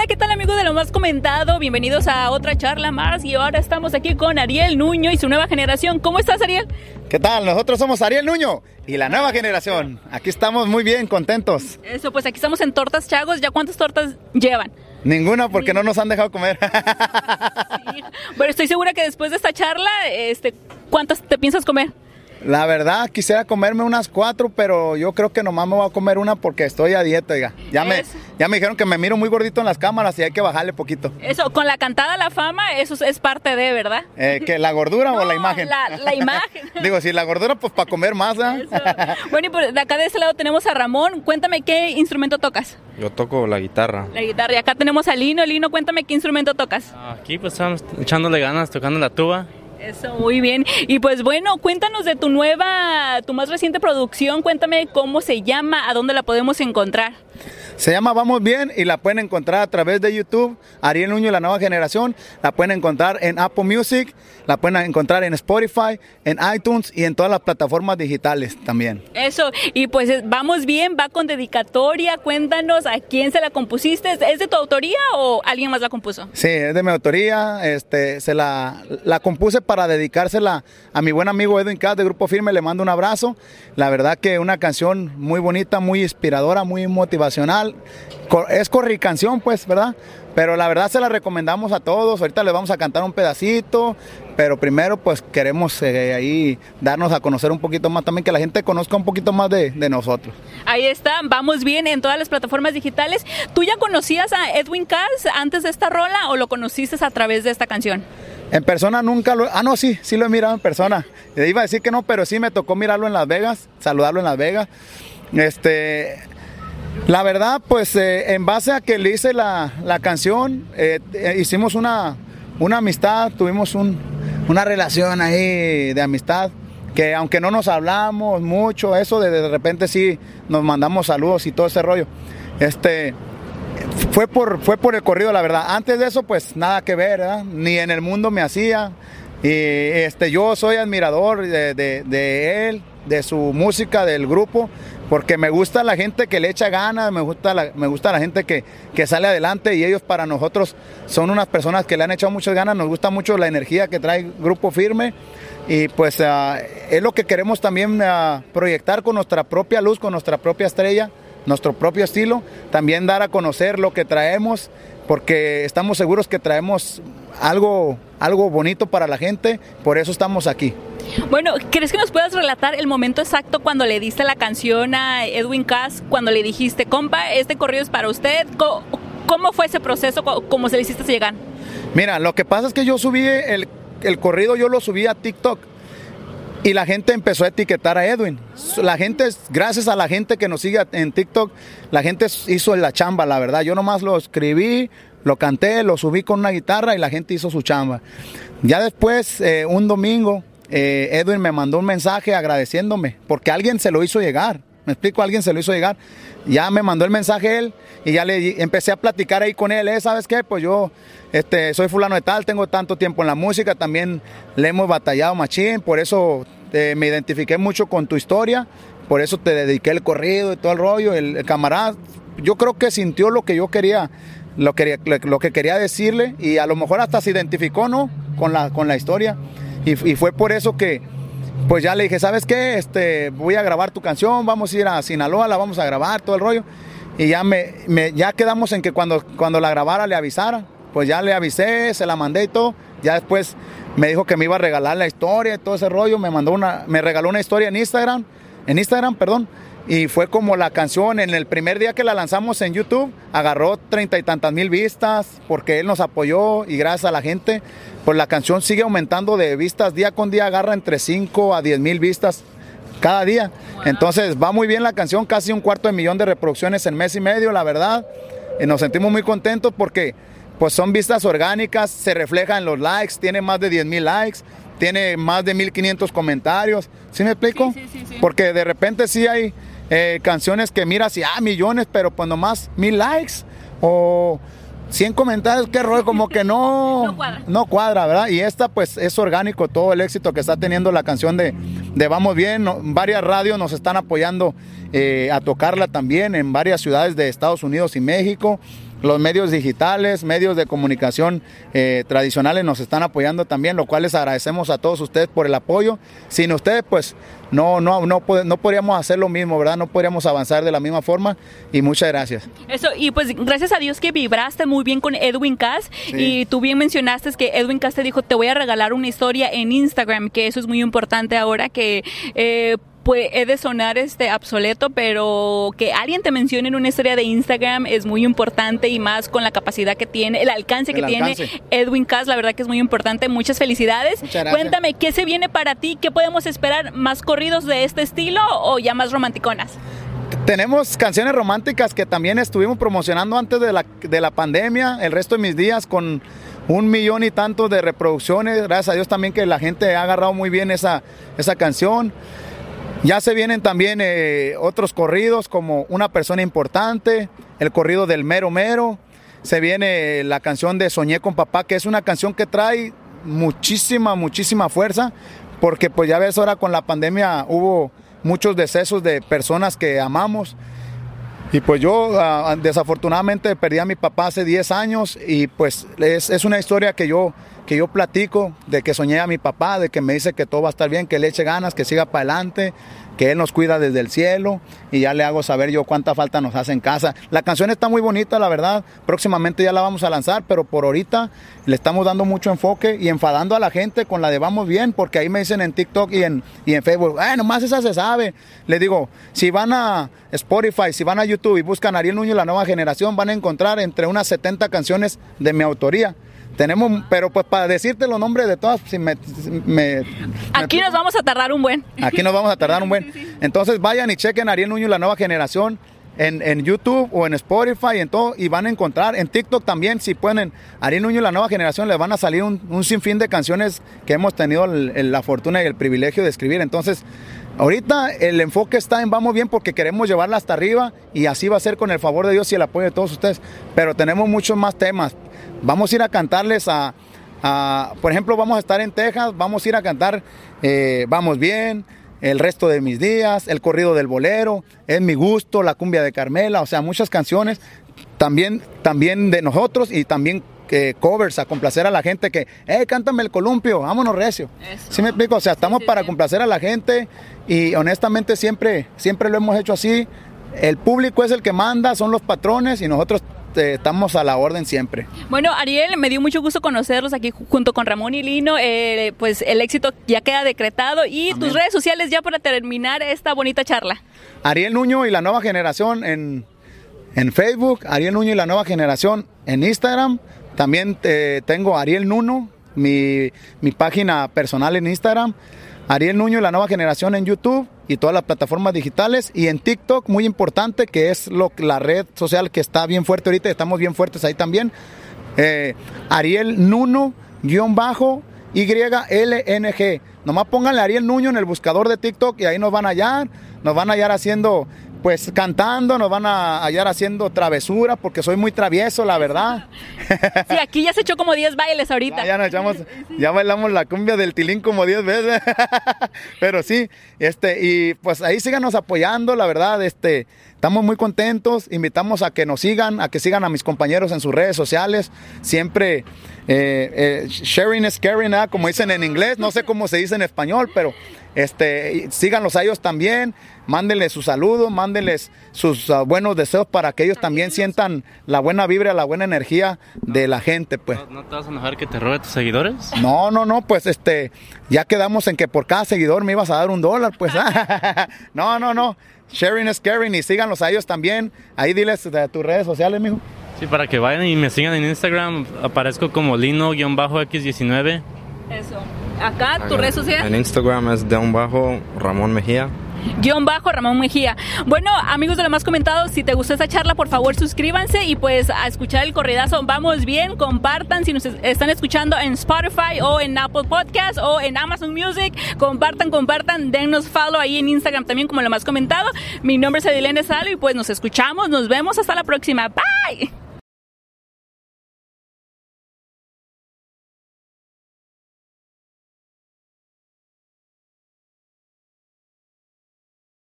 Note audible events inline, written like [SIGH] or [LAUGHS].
Hola, ¿qué tal amigos de lo más comentado? Bienvenidos a otra charla más y ahora estamos aquí con Ariel Nuño y su nueva generación. ¿Cómo estás, Ariel? ¿Qué tal? Nosotros somos Ariel Nuño y la nueva generación. Aquí estamos muy bien, contentos. Eso, pues aquí estamos en Tortas Chagos. ¿Ya cuántas tortas llevan? Ninguna porque no nos han dejado comer. [LAUGHS] Sí. Bueno, estoy segura que después de esta charla, este, ¿cuántas te piensas comer? La verdad, quisiera comerme unas cuatro, pero yo creo que nomás me voy a comer una porque estoy a dieta, oiga. Ya me, ya me dijeron que me miro muy gordito en las cámaras y hay que bajarle poquito. Eso, con la cantada La Fama, eso es parte de, ¿verdad? Eh, ¿que ¿La gordura o la [LAUGHS] imagen? la- la imagen. [LAUGHS] Digo, si la gordura, pues para comer más. Eso. Bueno, y por de acá de este lado tenemos a Ramón. Cuéntame qué instrumento tocas. Yo toco la guitarra. La guitarra. Y acá tenemos a Lino. Lino, cuéntame qué instrumento tocas. Aquí pues estamos echándole ganas, tocando la tuba. Eso, muy bien. Y pues bueno, cuéntanos de tu nueva, tu más reciente producción. Cuéntame cómo se llama, a dónde la podemos encontrar. Se llama Vamos Bien y la pueden encontrar a través de YouTube. Ariel Nuño y la nueva generación. La pueden encontrar en Apple Music, la pueden encontrar en Spotify, en iTunes y en todas las plataformas digitales también. Eso, y pues eh, vamos bien, va con dedicatoria. Cuéntanos a quién se la compusiste. ¿Es de tu autoría o alguien más la compuso? Sí, es de mi autoría. Este, se la, la compuse para dedicársela a mi buen amigo Edwin Cass de Grupo Firme. Le mando un abrazo. La verdad que una canción muy bonita, muy inspiradora, muy motivacional. Es corri canción, pues, ¿verdad? Pero la verdad se la recomendamos a todos. Ahorita les vamos a cantar un pedacito. Pero primero, pues queremos eh, ahí darnos a conocer un poquito más también, que la gente conozca un poquito más de, de nosotros. Ahí está, vamos bien en todas las plataformas digitales. ¿Tú ya conocías a Edwin Cass antes de esta rola o lo conociste a través de esta canción? En persona nunca lo... Ah, no, sí, sí lo he mirado en persona. Iba a decir que no, pero sí me tocó mirarlo en Las Vegas, saludarlo en Las Vegas. Este... La verdad, pues eh, en base a que le hice la, la canción, eh, eh, hicimos una, una amistad, tuvimos un- una relación ahí de amistad, que aunque no nos hablamos mucho, eso de, de repente sí nos mandamos saludos y todo ese rollo. Este, fue por, fue por el corrido, la verdad. Antes de eso, pues nada que ver. Ni en el mundo me hacía. Y este, yo soy admirador de- de él, de su música, del grupo, porque me gusta la gente que le echa ganas, me gusta la, me gusta la gente que, que sale adelante y ellos para nosotros son unas personas que le han echado muchas ganas, nos gusta mucho la energía que trae Grupo Firme y pues ah, es lo que queremos también ah, proyectar con nuestra propia luz, con nuestra propia estrella nuestro propio estilo, también dar a conocer lo que traemos, porque estamos seguros que traemos algo, algo bonito para la gente, por eso estamos aquí. Bueno, ¿crees que nos puedas relatar el momento exacto cuando le diste la canción a Edwin Cass, cuando le dijiste, compa, este corrido es para usted? ¿Cómo fue ese proceso? ¿Cómo se le hiciste llegar? Mira, lo que pasa es que yo subí el, el corrido, yo lo subí a TikTok. Y la gente empezó a etiquetar a Edwin. La gente, gracias a la gente que nos sigue en TikTok, la gente hizo la chamba, la verdad. Yo nomás lo escribí, lo canté, lo subí con una guitarra y la gente hizo su chamba. Ya después, eh, un domingo, eh, Edwin me mandó un mensaje agradeciéndome, porque alguien se lo hizo llegar. Me explico, alguien se lo hizo llegar. Ya me mandó el mensaje él y ya le empecé a platicar ahí con él. ¿eh? ¿Sabes qué? Pues yo este, soy fulano de tal, tengo tanto tiempo en la música, también le hemos batallado machín, por eso eh, me identifiqué mucho con tu historia, por eso te dediqué el corrido y todo el rollo. El, el camarada, yo creo que sintió lo que yo quería, lo, quería, lo que quería decirle y a lo mejor hasta se identificó, ¿no? Con la, con la historia. Y, y fue por eso que, pues ya le dije, ¿sabes qué? Este, voy a grabar tu canción, vamos a ir a Sinaloa, la vamos a grabar, todo el rollo. Y ya, me, me- ya quedamos en que cuando, cuando la grabara le avisara. Pues ya le avisé, se la mandé y todo. Ya después me dijo que me iba a regalar la historia y todo ese rollo. Me mandó una, me regaló una historia en Instagram, en Instagram, perdón. Y fue como la canción, en el primer día que la lanzamos en YouTube, agarró treinta y tantas mil vistas, porque él nos apoyó y gracias a la gente, pues la canción sigue aumentando de vistas, día con día agarra entre 5 a 10 mil vistas cada día. Entonces va muy bien la canción, casi un cuarto de millón de reproducciones en mes y medio, la verdad. Y nos sentimos muy contentos porque pues son vistas orgánicas, se reflejan en los likes, tiene más de 10 mil likes, tiene más de 1500 comentarios. ¿Sí me explico? Sí, sí, sí, sí. Porque de repente sí hay eh, canciones que miras y ah, millones, pero pues nomás mil likes o 100 comentarios, qué rollo, como que no, [LAUGHS] No cuadra. no cuadra, ¿verdad? Y esta pues es orgánico todo el éxito que está teniendo la canción de, de Vamos Bien. No- varias radios nos están apoyando eh, a tocarla también en varias ciudades de Estados Unidos y México. Los medios digitales, medios de comunicación eh, tradicionales nos están apoyando también, lo cual les agradecemos a todos ustedes por el apoyo. Sin ustedes, pues no, no, no, no podríamos hacer lo mismo, ¿verdad? No podríamos avanzar de la misma forma y muchas gracias. Eso, y pues gracias a Dios que vibraste muy bien con Edwin Cass y tú bien mencionaste que Edwin Cass te dijo, te voy a regalar una historia en Instagram, que eso es muy importante ahora que... Eh, puede de sonar este obsoleto, pero que alguien te mencione en una historia de Instagram es muy importante y más con la capacidad que tiene, el alcance que tiene Edwin Cass, la verdad que es muy importante. Muchas felicidades. Cuéntame, ¿qué se viene para ti? ¿Qué podemos esperar? ¿Más corridos de este estilo o ya más romanticonas? Tenemos canciones románticas que también estuvimos promocionando antes de la, de la pandemia, el resto de mis días con un millón y tanto de reproducciones. Gracias a Dios también que la gente ha agarrado muy bien esa, esa canción. Ya se vienen también eh, otros corridos como Una persona importante, el corrido del mero mero. Se viene la canción de Soñé con papá, que es una canción que trae muchísima, muchísima fuerza, porque pues ya ves ahora con la pandemia hubo muchos decesos de personas que amamos. Y pues yo ah, desafortunadamente perdí a mi papá hace 10 años y pues es, es una historia que yo que yo platico, de que soñé a mi papá, de que me dice que todo va a estar bien, que le eche ganas, que siga para adelante, que Él nos cuida desde el cielo y ya le hago saber yo cuánta falta nos hace en casa. La canción está muy bonita, la verdad, próximamente ya la vamos a lanzar, pero por ahorita le estamos dando mucho enfoque y enfadando a la gente con la de vamos bien, porque ahí me dicen en TikTok y en, y en Facebook, eh, nomás esa se sabe. Le digo, si van a Spotify, si van a YouTube y buscan Ariel Nuño la nueva generación, van a encontrar entre unas 70 canciones de mi autoría. Tenemos, pero pues para decirte los nombres de todas, si me, aquí nos vamos a tardar un buen. Aquí nos vamos a tardar un buen. [LAUGHS] Entonces vayan y chequen Ariel Nuño la nueva generación en, en, YouTube o en Spotify y en todo, y van a encontrar en TikTok también, si pueden, Ariel Nuño la nueva generación, les van a salir un, un sinfín de canciones que hemos tenido la fortuna y el privilegio de escribir. Entonces, Ahorita el enfoque está en vamos bien porque queremos llevarla hasta arriba y así va a ser con el favor de Dios y el apoyo de todos ustedes. Pero tenemos muchos más temas. Vamos a ir a cantarles a, por ejemplo, vamos a estar en Texas, vamos a ir a cantar eh, Vamos Bien, El resto de mis días, El corrido del bolero, Es mi gusto, La cumbia de Carmela, o sea, muchas canciones también, también de nosotros y también que covers a complacer a la gente que, hey, cántame el columpio, vámonos recio. ¿Sí me explico? O sea, estamos para complacer a la gente y honestamente siempre, siempre lo hemos hecho así. El público es el que manda, son los patrones y nosotros este, estamos a la orden siempre. Bueno, Ariel, me dio mucho gusto conocerlos aquí junto con Ramón y Lino. Eh, pues el éxito ya queda decretado. Y tus redes sociales ya para terminar esta bonita charla. Ariel Nuño y la nueva generación en, en Facebook, Ariel Nuño y la nueva generación en Instagram. También eh, tengo Ariel Nuno, mi, mi página personal en Instagram. Ariel Nuño y la nueva generación en YouTube y todas las plataformas digitales y en TikTok, muy importante, que es lo, la red social que está bien fuerte ahorita, estamos bien fuertes ahí también. Eh, Ariel Nuno, guion bajo, YLNG. Nomás pónganle Ariel Nuño en el buscador de TikTok y ahí nos van a hallar, nos van a hallar haciendo pues cantando, nos van a hallar haciendo travesura porque soy muy travieso, la verdad. Sí, aquí ya se echó como 10 bailes ahorita. Ya, nos echamos, ya bailamos la cumbia del tilín como 10 veces. [LAUGHS] Pero sí, este, y pues ahí síganos apoyando, la verdad, este, estamos muy contentos, invitamos a que nos sigan, a que sigan a mis compañeros en sus redes sociales, siempre eh, eh, sharing is caring, ¿ah? como dicen en inglés, no sé cómo se dice en español, pero este, síganlos a ellos también, mándenles sus saludos, mándenles sus uh, buenos deseos para que ellos también sientan la buena vibra, la buena energía de la gente, pues. ¿No, te vas a enojar que te robe tus seguidores? No, no, no, pues este, ya quedamos en que por cada seguidor me ibas a dar un dólar, pues. [LAUGHS] no, no, no. Sharing is caring y síganlos a ellos también. Ahí diles de tus redes sociales, mijo. Sí, para que vayan y me sigan en Instagram, aparezco como lino-x19. Eso. Acá, tu red social. En Instagram es de un bajo Ramón Mejía guion bajo Ramón Mejía. Bueno, amigos de lo más comentado, si te gustó esta charla, por favor suscríbanse y pues a escuchar el corridazo. Vamos bien, compartan si nos están escuchando en Spotify o en Apple Podcast o en Amazon Music. Compartan, compartan, dennos follow ahí en Instagram también, como lo más comentado. Mi nombre es Edilene Salo y pues nos escuchamos, nos vemos hasta la próxima. Bye.